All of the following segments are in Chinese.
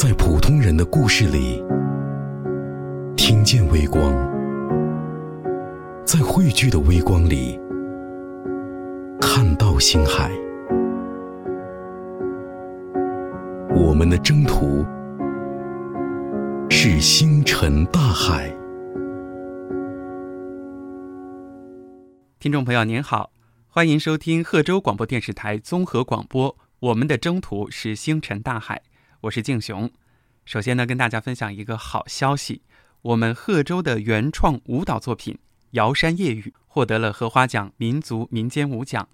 在普通人的故事里，听见微光，在汇聚的微光里，看到星海。我们的征途是星辰大海。听众朋友您好，欢迎收听贺州广播电视台综合广播。我们的征途是星辰大海，我是敬雄。首先呢，跟大家分享一个好消息，我们贺州的原创舞蹈作品《瑶山夜雨》获得了荷花奖民族民间舞奖。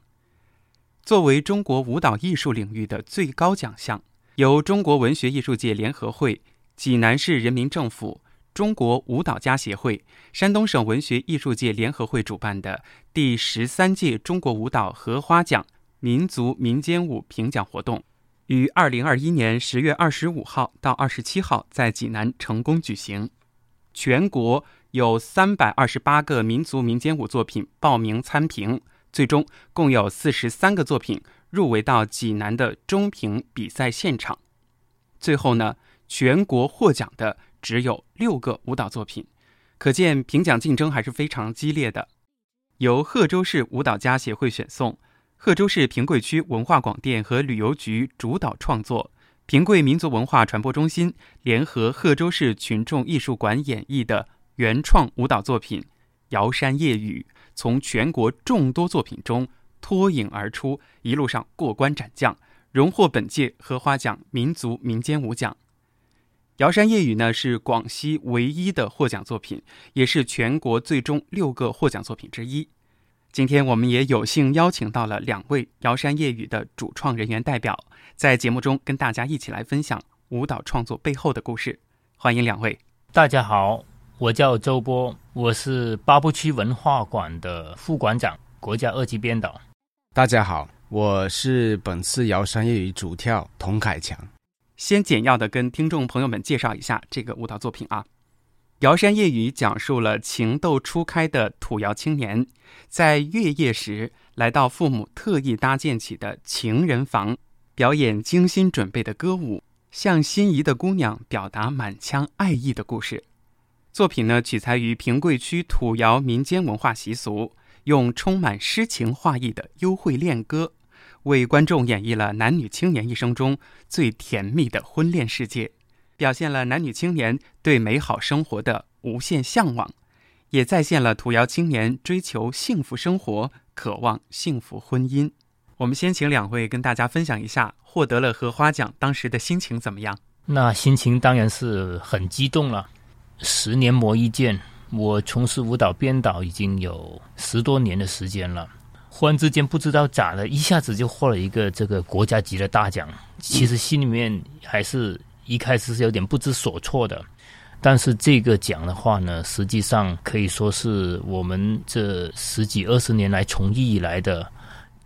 作为中国舞蹈艺术领域的最高奖项，由中国文学艺术界联合会、济南市人民政府。中国舞蹈家协会、山东省文学艺术界联合会主办的第十三届中国舞蹈荷花奖民族民间舞评奖活动，于二零二一年十月二十五号到二十七号在济南成功举行。全国有三百二十八个民族民间舞作品报名参评，最终共有四十三个作品入围到济南的中评比赛现场。最后呢，全国获奖的。只有六个舞蹈作品，可见评奖竞争还是非常激烈的。由贺州市舞蹈家协会选送，贺州市平贵区文化广电和旅游局主导创作，平贵民族文化传播中心联合贺州市群众艺术馆演绎的原创舞蹈作品《瑶山夜雨》，从全国众多作品中脱颖而出，一路上过关斩将，荣获本届荷花奖民族民间舞奖。《瑶山夜雨》呢是广西唯一的获奖作品，也是全国最终六个获奖作品之一。今天我们也有幸邀请到了两位《瑶山夜雨》的主创人员代表，在节目中跟大家一起来分享舞蹈创作背后的故事。欢迎两位。大家好，我叫周波，我是八步区文化馆的副馆长，国家二级编导。大家好，我是本次《瑶山夜雨》主跳童凯强。先简要的跟听众朋友们介绍一下这个舞蹈作品啊，《瑶山夜雨》讲述了情窦初开的土窑青年，在月夜时来到父母特意搭建起的情人房，表演精心准备的歌舞，向心仪的姑娘表达满腔爱意的故事。作品呢取材于平贵区土窑民间文化习俗，用充满诗情画意的幽会恋歌。为观众演绎了男女青年一生中最甜蜜的婚恋世界，表现了男女青年对美好生活的无限向往，也再现了土窑青年追求幸福生活、渴望幸福婚姻。我们先请两位跟大家分享一下获得了荷花奖当时的心情怎么样？那心情当然是很激动了。十年磨一剑，我从事舞蹈编导已经有十多年的时间了。忽然之间不知道咋的，一下子就获了一个这个国家级的大奖。其实心里面还是一开始是有点不知所措的。但是这个奖的话呢，实际上可以说是我们这十几二十年来从艺以来的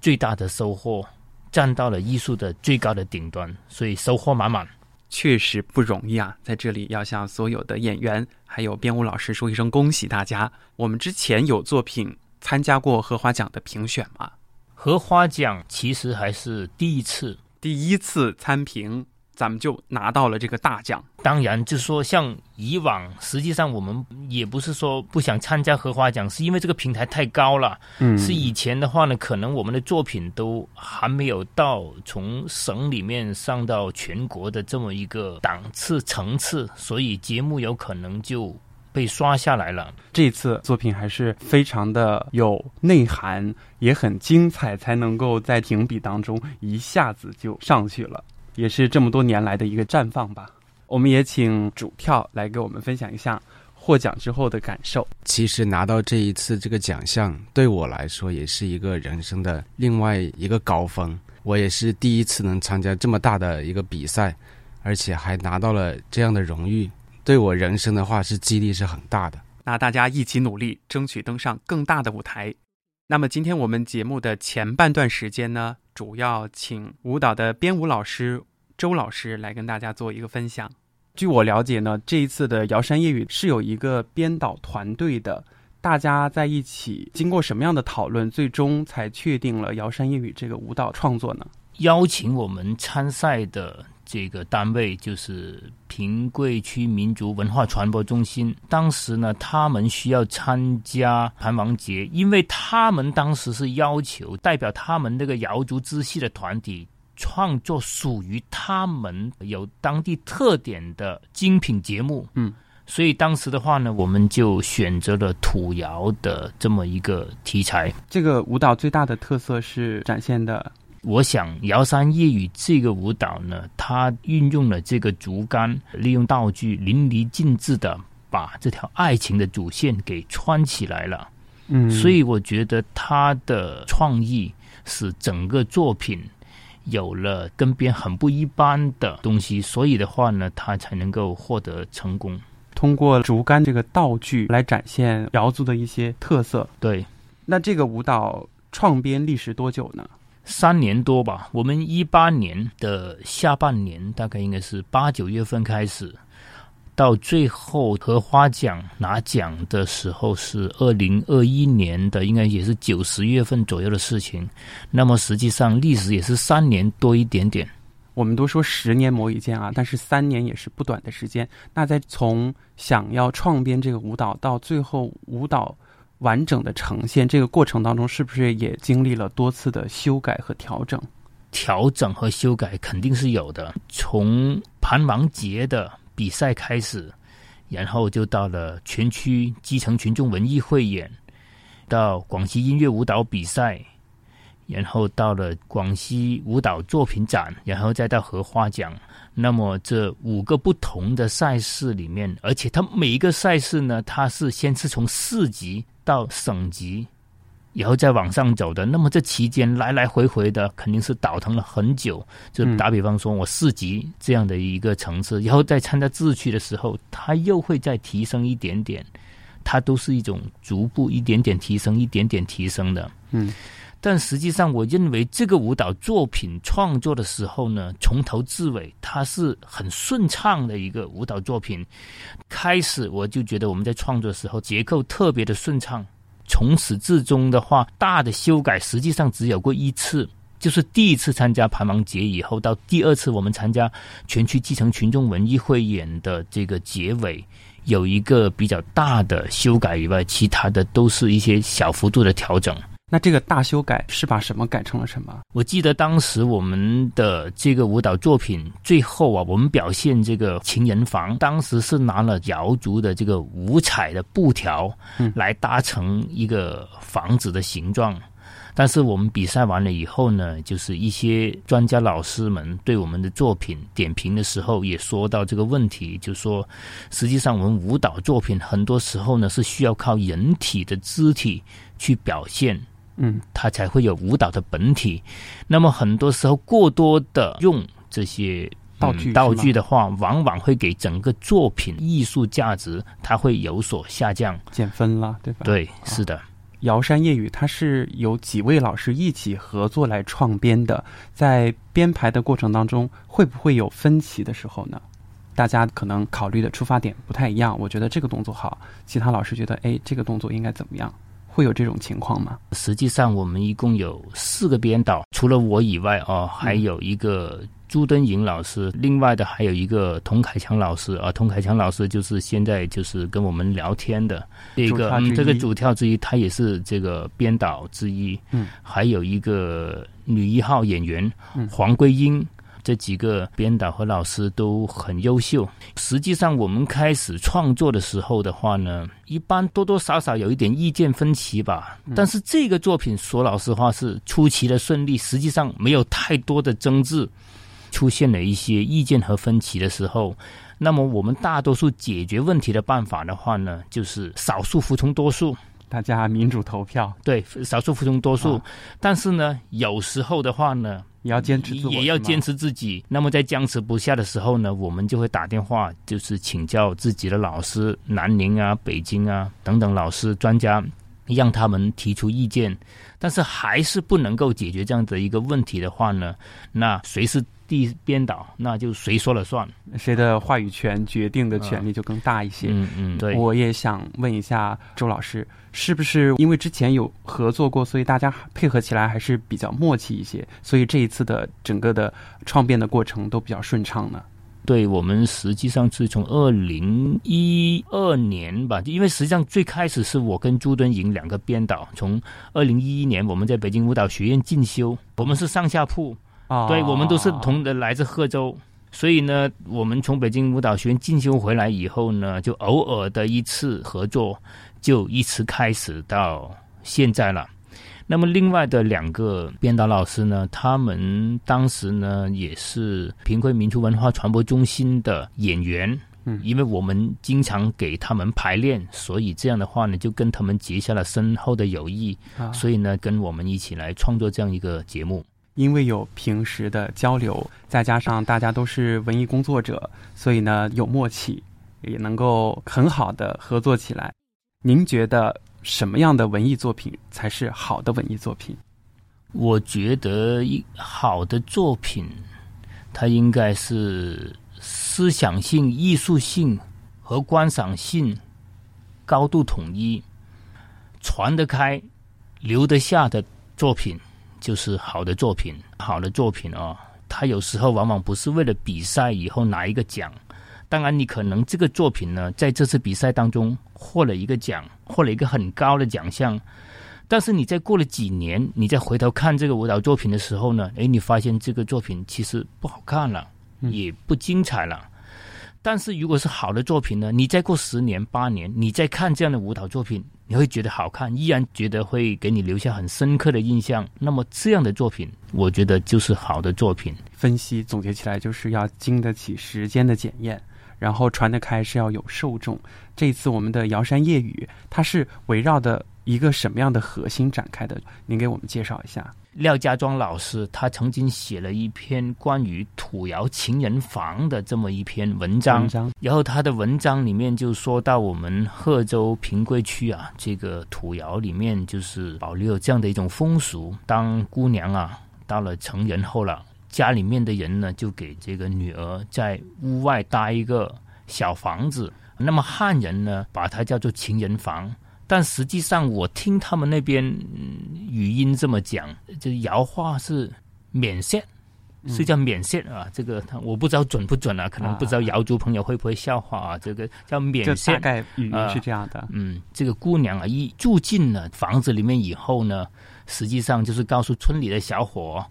最大的收获，站到了艺术的最高的顶端，所以收获满满。确实不容易啊！在这里要向所有的演员还有编舞老师说一声恭喜大家。我们之前有作品。参加过荷花奖的评选吗？荷花奖其实还是第一次，第一次参评，咱们就拿到了这个大奖。当然，就是说像以往，实际上我们也不是说不想参加荷花奖，是因为这个平台太高了。嗯，是以前的话呢，可能我们的作品都还没有到从省里面上到全国的这么一个档次层次，所以节目有可能就。被刷下来了。这次作品还是非常的有内涵，也很精彩，才能够在评比当中一下子就上去了，也是这么多年来的一个绽放吧。我们也请主跳来给我们分享一下获奖之后的感受。其实拿到这一次这个奖项，对我来说也是一个人生的另外一个高峰。我也是第一次能参加这么大的一个比赛，而且还拿到了这样的荣誉。对我人生的话是激励是很大的。那大家一起努力，争取登上更大的舞台。那么今天我们节目的前半段时间呢，主要请舞蹈的编舞老师周老师来跟大家做一个分享。据我了解呢，这一次的瑶山夜雨是有一个编导团队的，大家在一起经过什么样的讨论，最终才确定了瑶山夜雨这个舞蹈创作呢？邀请我们参赛的。这个单位就是平贵区民族文化传播中心。当时呢，他们需要参加盘王节，因为他们当时是要求代表他们那个瑶族支系的团体创作属于他们有当地特点的精品节目。嗯。所以当时的话呢，我们就选择了土窑的这么一个题材。这个舞蹈最大的特色是展现的，我想瑶山夜雨这个舞蹈呢，它运用了这个竹竿，利用道具淋漓尽致的把这条爱情的主线给穿起来了。嗯，所以我觉得他的创意使整个作品有了跟别人很不一般的东西，所以的话呢，他才能够获得成功。通过竹竿这个道具来展现瑶族的一些特色。对，那这个舞蹈创编历时多久呢？三年多吧。我们一八年的下半年，大概应该是八九月份开始，到最后荷花奖拿奖的时候是二零二一年的，应该也是九十月份左右的事情。那么实际上历史也是三年多一点点。我们都说十年磨一剑啊，但是三年也是不短的时间。那在从想要创编这个舞蹈到最后舞蹈完整的呈现这个过程当中，是不是也经历了多次的修改和调整？调整和修改肯定是有的。从盘王节的比赛开始，然后就到了全区基层群众文艺汇演，到广西音乐舞蹈比赛。然后到了广西舞蹈作品展，然后再到荷花奖。那么这五个不同的赛事里面，而且它每一个赛事呢，它是先是从市级到省级，然后再往上走的。那么这期间来来回回的，肯定是倒腾了很久。就打比方说，我市级这样的一个层次，然后再参加自治区的时候，它又会再提升一点点。它都是一种逐步一点点提升，一点点提升的。嗯。但实际上，我认为这个舞蹈作品创作的时候呢，从头至尾它是很顺畅的一个舞蹈作品。开始我就觉得我们在创作的时候结构特别的顺畅，从始至终的话，大的修改实际上只有过一次，就是第一次参加盘王节以后，到第二次我们参加全区基层群众文艺汇演的这个结尾，有一个比较大的修改以外，其他的都是一些小幅度的调整。那这个大修改是把什么改成了什么？我记得当时我们的这个舞蹈作品最后啊，我们表现这个情人房，当时是拿了瑶族的这个五彩的布条，来搭成一个房子的形状。但是我们比赛完了以后呢，就是一些专家老师们对我们的作品点评的时候，也说到这个问题，就说实际上我们舞蹈作品很多时候呢是需要靠人体的肢体去表现。嗯，它才会有舞蹈的本体。那么很多时候过多的用这些道具道具的话，往往会给整个作品艺术价值它会有所下降，减分了，对吧？对，是的。瑶山夜雨它是由几位老师一起合作来创编的，在编排的过程当中，会不会有分歧的时候呢？大家可能考虑的出发点不太一样。我觉得这个动作好，其他老师觉得，哎，这个动作应该怎么样？会有这种情况吗？实际上，我们一共有四个编导，除了我以外哦，还有一个朱登银老师，另外的还有一个童凯强老师啊。童凯强老师就是现在就是跟我们聊天的这个，嗯，这个主跳之一，他也是这个编导之一。嗯，还有一个女一号演员黄桂英。这几个编导和老师都很优秀。实际上，我们开始创作的时候的话呢，一般多多少少有一点意见分歧吧。但是这个作品说老实话是出奇的顺利，实际上没有太多的争执。出现了一些意见和分歧的时候，那么我们大多数解决问题的办法的话呢，就是少数服从多数。大家民主投票，对，少数服从多数。但是呢，有时候的话呢，也要坚持，也要坚持自己。那么在僵持不下的时候呢，我们就会打电话，就是请教自己的老师，南宁啊、北京啊等等老师专家，让他们提出意见。但是还是不能够解决这样的一个问题的话呢，那谁是地编导，那就谁说了算，谁的话语权、决定的权利就更大一些。嗯嗯，对。我也想问一下周老师，是不是因为之前有合作过，所以大家配合起来还是比较默契一些，所以这一次的整个的创编的过程都比较顺畅呢？对我们实际上是从二零一二年吧，因为实际上最开始是我跟朱敦莹两个编导，从二零一一年我们在北京舞蹈学院进修，我们是上下铺，对我们都是同的来自贺州，所以呢，我们从北京舞蹈学院进修回来以后呢，就偶尔的一次合作，就一直开始到现在了。那么另外的两个编导老师呢，他们当时呢也是贫困民族文化传播中心的演员，嗯，因为我们经常给他们排练，所以这样的话呢，就跟他们结下了深厚的友谊，啊，所以呢，跟我们一起来创作这样一个节目。因为有平时的交流，再加上大家都是文艺工作者，所以呢有默契，也能够很好的合作起来。您觉得？什么样的文艺作品才是好的文艺作品？我觉得一好的作品，它应该是思想性、艺术性和观赏性高度统一、传得开、留得下的作品，就是好的作品。好的作品哦，它有时候往往不是为了比赛以后拿一个奖。当然，你可能这个作品呢，在这次比赛当中获了一个奖，获了一个很高的奖项。但是你在过了几年，你再回头看这个舞蹈作品的时候呢，诶，你发现这个作品其实不好看了，也不精彩了。但是如果是好的作品呢，你再过十年八年，你再看这样的舞蹈作品，你会觉得好看，依然觉得会给你留下很深刻的印象。那么这样的作品，我觉得就是好的作品。分析总结起来，就是要经得起时间的检验。然后传得开是要有受众。这次我们的瑶山夜雨，它是围绕的一个什么样的核心展开的？您给我们介绍一下。廖家庄老师他曾经写了一篇关于土窑情人房的这么一篇文章，然后他的文章里面就说到我们贺州平贵区啊，这个土窑里面就是保留有这样的一种风俗：当姑娘啊到了成人后了。家里面的人呢，就给这个女儿在屋外搭一个小房子。那么汉人呢，把它叫做情人房。但实际上，我听他们那边语音这么讲，这瑶话是免线，是叫免线啊。这个我不知道准不准啊，可能不知道瑶族朋友会不会笑话啊。这个叫免线，大概语音是这样的。嗯，这个姑娘啊，一住进了房子里面以后呢，实际上就是告诉村里的小伙。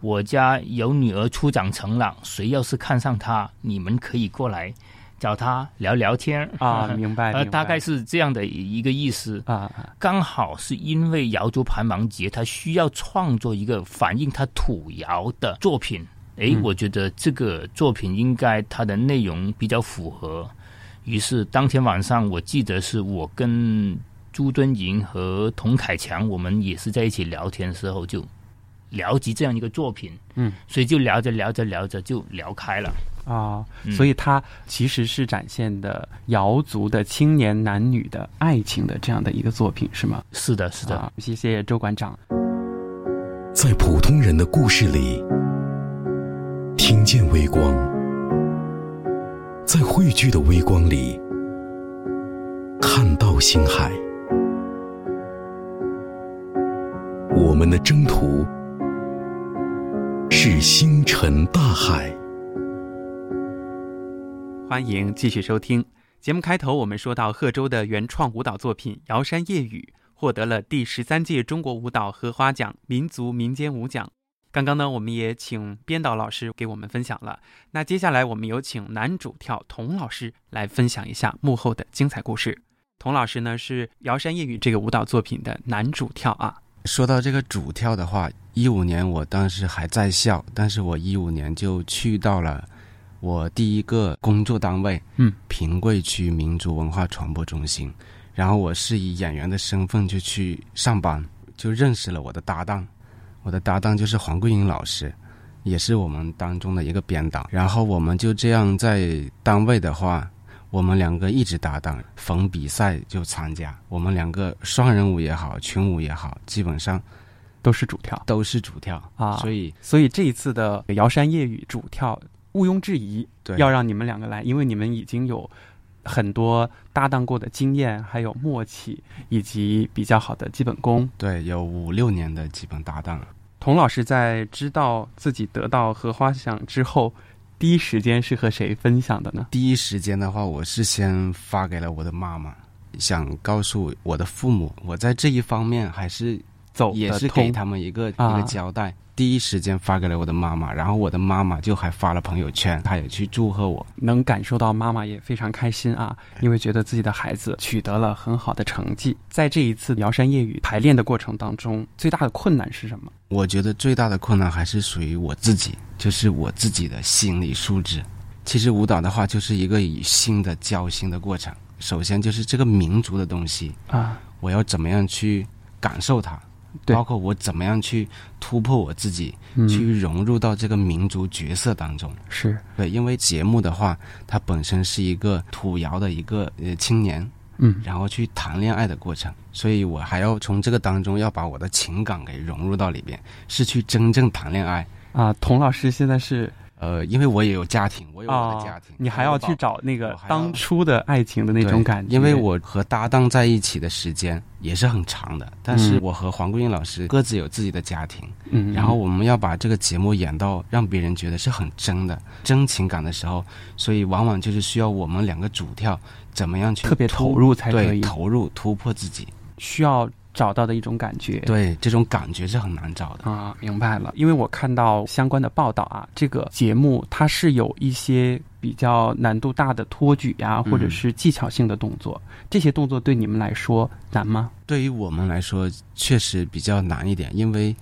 我家有女儿初长成了，谁要是看上她，你们可以过来找他聊聊天啊，明白？呃，大概是这样的一个意思啊。刚好是因为瑶族盘芒节，他需要创作一个反映他土窑的作品。哎，我觉得这个作品应该它的内容比较符合。于是当天晚上，我记得是我跟朱敦莹和童凯强，我们也是在一起聊天的时候就。聊及这样一个作品，嗯，所以就聊着聊着聊着就聊开了啊。所以它其实是展现的瑶族的青年男女的爱情的这样的一个作品，是吗？是的，是的。谢谢周馆长。在普通人的故事里，听见微光；在汇聚的微光里，看到星海。我们的征途。是星辰大海。欢迎继续收听节目。开头我们说到贺州的原创舞蹈作品《瑶山夜雨》获得了第十三届中国舞蹈荷花奖民族民间舞奖。刚刚呢，我们也请编导老师给我们分享了。那接下来我们有请男主跳童老师来分享一下幕后的精彩故事。童老师呢是《瑶山夜雨》这个舞蹈作品的男主跳啊。说到这个主跳的话。一五年我当时还在校，但是我一五年就去到了我第一个工作单位，嗯，平贵区民族文化传播中心。然后我是以演员的身份就去上班，就认识了我的搭档。我的搭档就是黄桂英老师，也是我们当中的一个编导。然后我们就这样在单位的话，我们两个一直搭档，逢比赛就参加。我们两个双人舞也好，群舞也好，基本上。都是主跳都是主跳啊，所以所以这一次的《瑶山夜雨》主跳毋庸置疑，对要让你们两个来，因为你们已经有很多搭档过的经验，还有默契，以及比较好的基本功。对有五六年的基本搭档了。童老师在知道自己得到荷花奖之后，第一时间是和谁分享的呢？第一时间的话，我是先发给了我的妈妈，想告诉我的父母，我在这一方面还是走也是给他们一个、啊一个交代。第一时间发给了我的妈妈，然后我的妈妈就还发了朋友圈，她也去祝贺我。能感受到妈妈也非常开心啊，因为觉得自己的孩子取得了很好的成绩。在这一次瑶山夜雨排练的过程当中，最大的困难是什么？我觉得最大的困难还是属于我自己，就是我自己的心理素质。其实舞蹈的话，就是一个以心的交心的过程。首先就是这个民族的东西，啊，我要怎么样去感受它，对包括我怎么样去突破我自己，嗯，去融入到这个民族角色当中。是，对，因为节目的话，它本身是一个土窑的一个呃青年，嗯，然后去谈恋爱的过程，所以我还要从这个当中要把我的情感给融入到里边，是去真正谈恋爱。啊，童老师现在是呃，因为我也有家庭，我有我啊的家庭，你还要去找那个当初的爱情的那种感觉，因为我和搭档在一起的时间也是很长的，但是嗯。我和黄桂英老师各自有自己的家庭，嗯，然后我们要把这个节目演到让别人觉得是很真的、真情感的时候，所以往往就是需要我们两个主跳怎么样去特别投入才可对，以，投入突破自己，需要找到的一种感觉。对这种感觉是很难找的。啊，明白了。因为我看到相关的报道啊，这个节目它是有一些比较难度大的托举呀、或者嗯是技巧性的动作。这些动作对你们来说难吗？对于我们来说，确实比较难一点，因为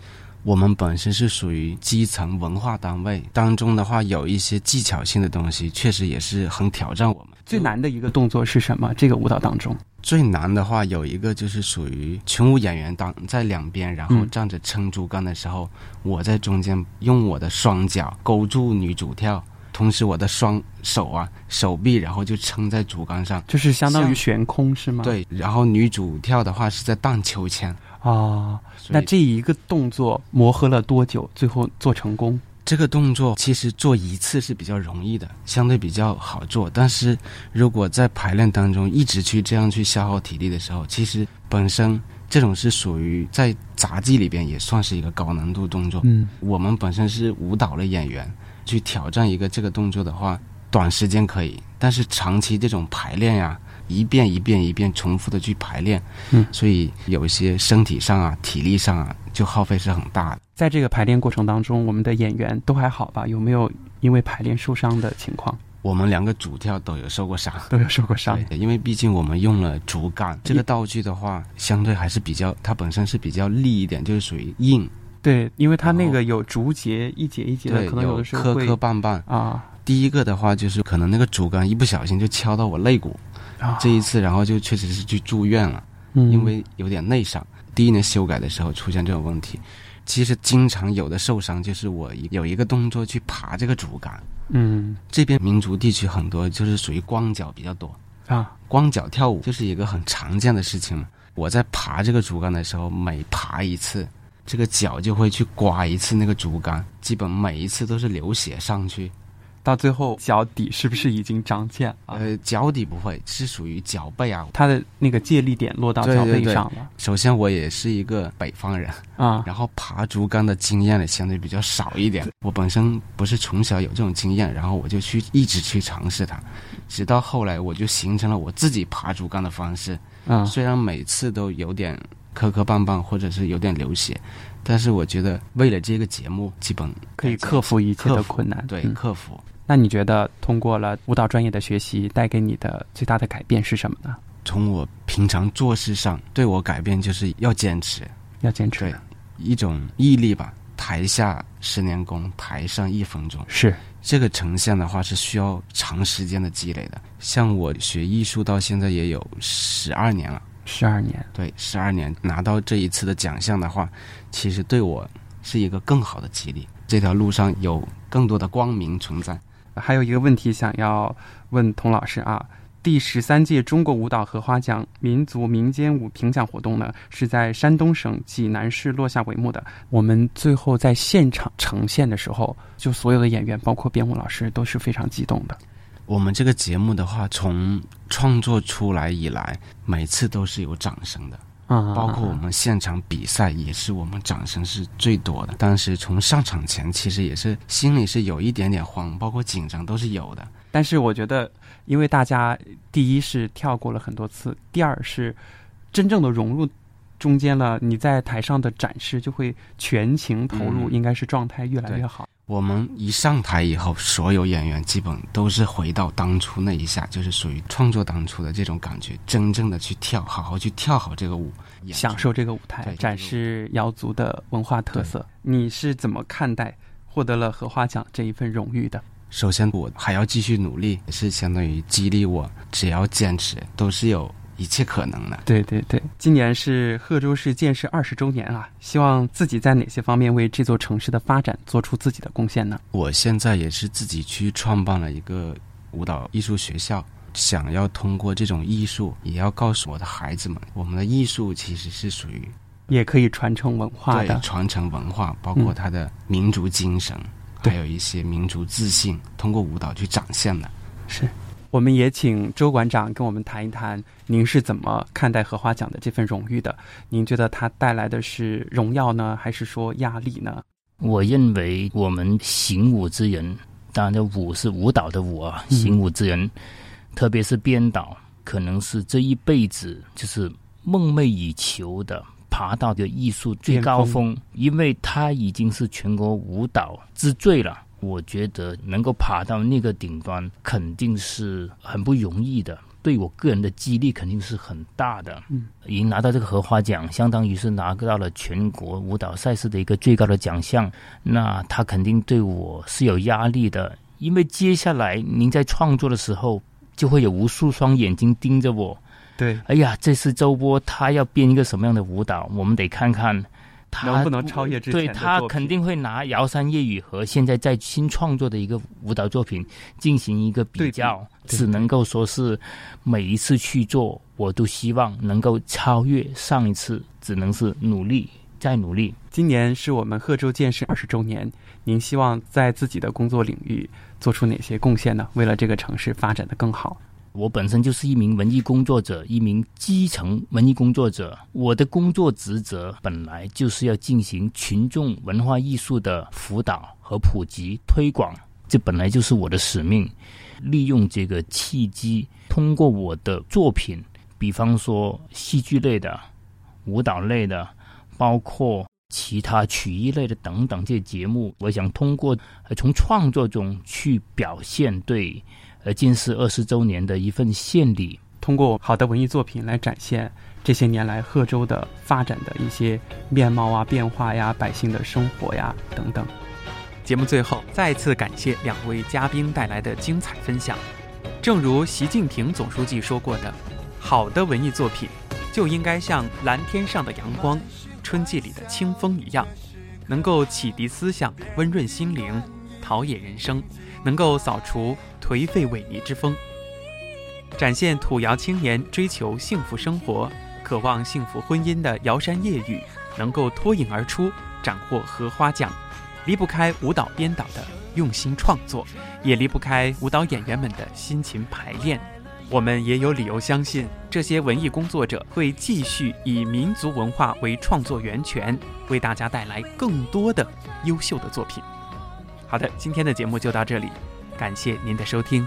我们本身是属于基层文化单位当中的话，有一些技巧性的东西，确实也是很挑战我们。最难的一个动作是什么？这个舞蹈当中最难的话，有一个就是属于群舞演员当在两边，然后嗯站着撑竹竿的时候，我在中间用我的双脚勾住女主跳，同时我的双手啊手臂，然后就撑在竹竿上。就是相当于悬空是吗？对，然后女主跳的话是在荡秋千。啊，那这一个动作磨合了多久？最后做成功？这个动作其实做一次是比较容易的，相对比较好做。但是如果在排练当中一直去这样去消耗体力的时候，其实本身这种是属于在杂技里边也算是一个高难度动作。嗯，我们本身是舞蹈的演员，去挑战一个这个动作的话，短时间可以，但是长期这种排练呀、一遍一遍一遍重复的去排练，嗯所以有一些身体上啊、体力上啊，就耗费是很大的。在这个排练过程当中，我们的演员都还好吧？有没有因为排练受伤的情况？我们两个主跳都有受过伤。都有受过伤。因为毕竟我们用了竹竿这个道具的话，相对还是比较，它本身是比较利一点，就是属于硬，对，因为它那个有竹节一节一节的，可能有有的时候会磕磕绊绊。啊第一个的话就是可能那个竹竿一不小心就敲到我肋骨，啊，这一次然后就确实是去住院了，嗯因为有点内伤。第一年修改的时候出现这种问题，其实经常有的受伤就是我有一个动作去爬这个竹竿，嗯这边民族地区很多就是属于光脚比较多，啊光脚跳舞就是一个很常见的事情嘛。我在爬这个竹竿的时候，每爬一次，这个脚就会去刮一次那个竹竿，基本每一次都是流血上去。到最后脚底是不是已经长茧了？呃，脚底不会，是属于脚背啊。它的那个借力点落到脚对对对背上了首先，我也是一个北方人，啊然后爬竹竿的经验呢相对比较少一点。我本身不是从小有这种经验，然后我就去一直去尝试它，直到后来我就形成了我自己爬竹竿的方式。啊虽然每次都有点磕磕绊绊，或者是有点流血，但是我觉得为了这个节目，基本可以克服一切的困难。对、嗯克服。那你觉得通过了舞蹈专业的学习，带给你的最大的改变是什么呢？从我平常做事上对我改变，就是要坚持，要坚持对，一种毅力吧。台下十年功，台上一分钟。是这个呈现的话是需要长时间的积累的。像我学艺术到现在也有十二年了，十二年。对，十二年拿到这一次的奖项的话，其实对我是一个更好的激励。这条路上有更多的光明存在。还有一个问题想要问童老师啊，第十三届中国舞蹈荷花奖民族民间舞评奖活动呢，是在山东省济南市落下帷幕的。我们最后在现场呈现的时候，就所有的演员，包括编舞老师，都是非常激动的。我们这个节目的话，从创作出来以来，每次都是有掌声的。啊，包括我们现场比赛也是我们掌声是最多的。当时从上场前，其实也是心里是有一点点慌，包括紧张都是有的。但是我觉得，因为大家第一是跳过了很多次，第二是真正的融入中间了，你在台上的展示就会全情投入，应该是状态越来越好。我们一上台以后，所有演员基本都是回到当初那一下，就是属于创作当初的这种感觉，真正的去跳，好好去跳好这个舞，享受这个舞台，展示瑶族的文化特色。你是怎么看待获得了荷花奖这一份荣誉的？首先，我还要继续努力，也是相当于激励我，只要坚持，都是有。一切可能的，对对对。今年是贺州市建市二十周年啊，希望自己在哪些方面为这座城市的发展做出自己的贡献呢？我现在也是自己去创办了一个舞蹈艺术学校，想要通过这种艺术，也要告诉我的孩子们，我们的艺术其实是属于也可以传承文化的，传承文化，包括它的民族精神，还有一些民族自信，通过舞蹈去展现的。是。我们也请周馆长跟我们谈一谈，您是怎么看待荷花奖的这份荣誉的？您觉得它带来的是荣耀呢，还是说压力呢？我认为我们行舞之人，当然这舞是舞蹈的舞啊，行舞之人，特别是编导，可能是这一辈子就是梦寐以求的，爬到的艺术最高峰，因为他已经是全国舞蹈之最了。我觉得能够爬到那个顶端，肯定是很不容易的。对我个人的激励肯定是很大的。嗯，已经拿到这个荷花奖，相当于是拿到了全国舞蹈赛事的一个最高的奖项。那他肯定对我是有压力的，因为接下来您在创作的时候，就会有无数双眼睛盯着我。对，哎呀，这次周波他要编一个什么样的舞蹈，我们得看看。能不能超越之前对他肯定会拿《瑶山夜雨》和现在在新创作的一个舞蹈作品进行一个比较，只能够说是每一次去做，我都希望能够超越上一次，只能是努力再努力。今年是我们贺州建市二十周年，您希望在自己的工作领域做出哪些贡献呢？为了这个城市发展的更好。我本身就是一名文艺工作者，一名基层文艺工作者。我的工作职责本来就是要进行群众文化艺术的辅导和普及推广，这本来就是我的使命。利用这个契机，通过我的作品，比方说戏剧类的、舞蹈类的，包括其他曲艺类的等等这些节目，我想通过从创作中去表现对。呃，近似二十周年的一份献礼，通过好的文艺作品来展现这些年来贺州的发展的一些面貌啊、变化呀、百姓的生活呀等等。节目最后再次感谢两位嘉宾带来的精彩分享。正如习近平总书记说过的，好的文艺作品就应该像蓝天上的阳光、春季里的清风一样，能够启迪思想、温润心灵、陶冶人生，能够扫除。颓废萎靡之风，展现土窑青年追求幸福生活、渴望幸福婚姻的瑶山夜雨，能够脱颖而出，斩获荷花奖，离不开舞蹈编导的用心创作，也离不开舞蹈演员们的辛勤排练。我们也有理由相信，这些文艺工作者会继续以民族文化为创作源泉，为大家带来更多的优秀的作品。好的，今天的节目就到这里。感谢您的收听。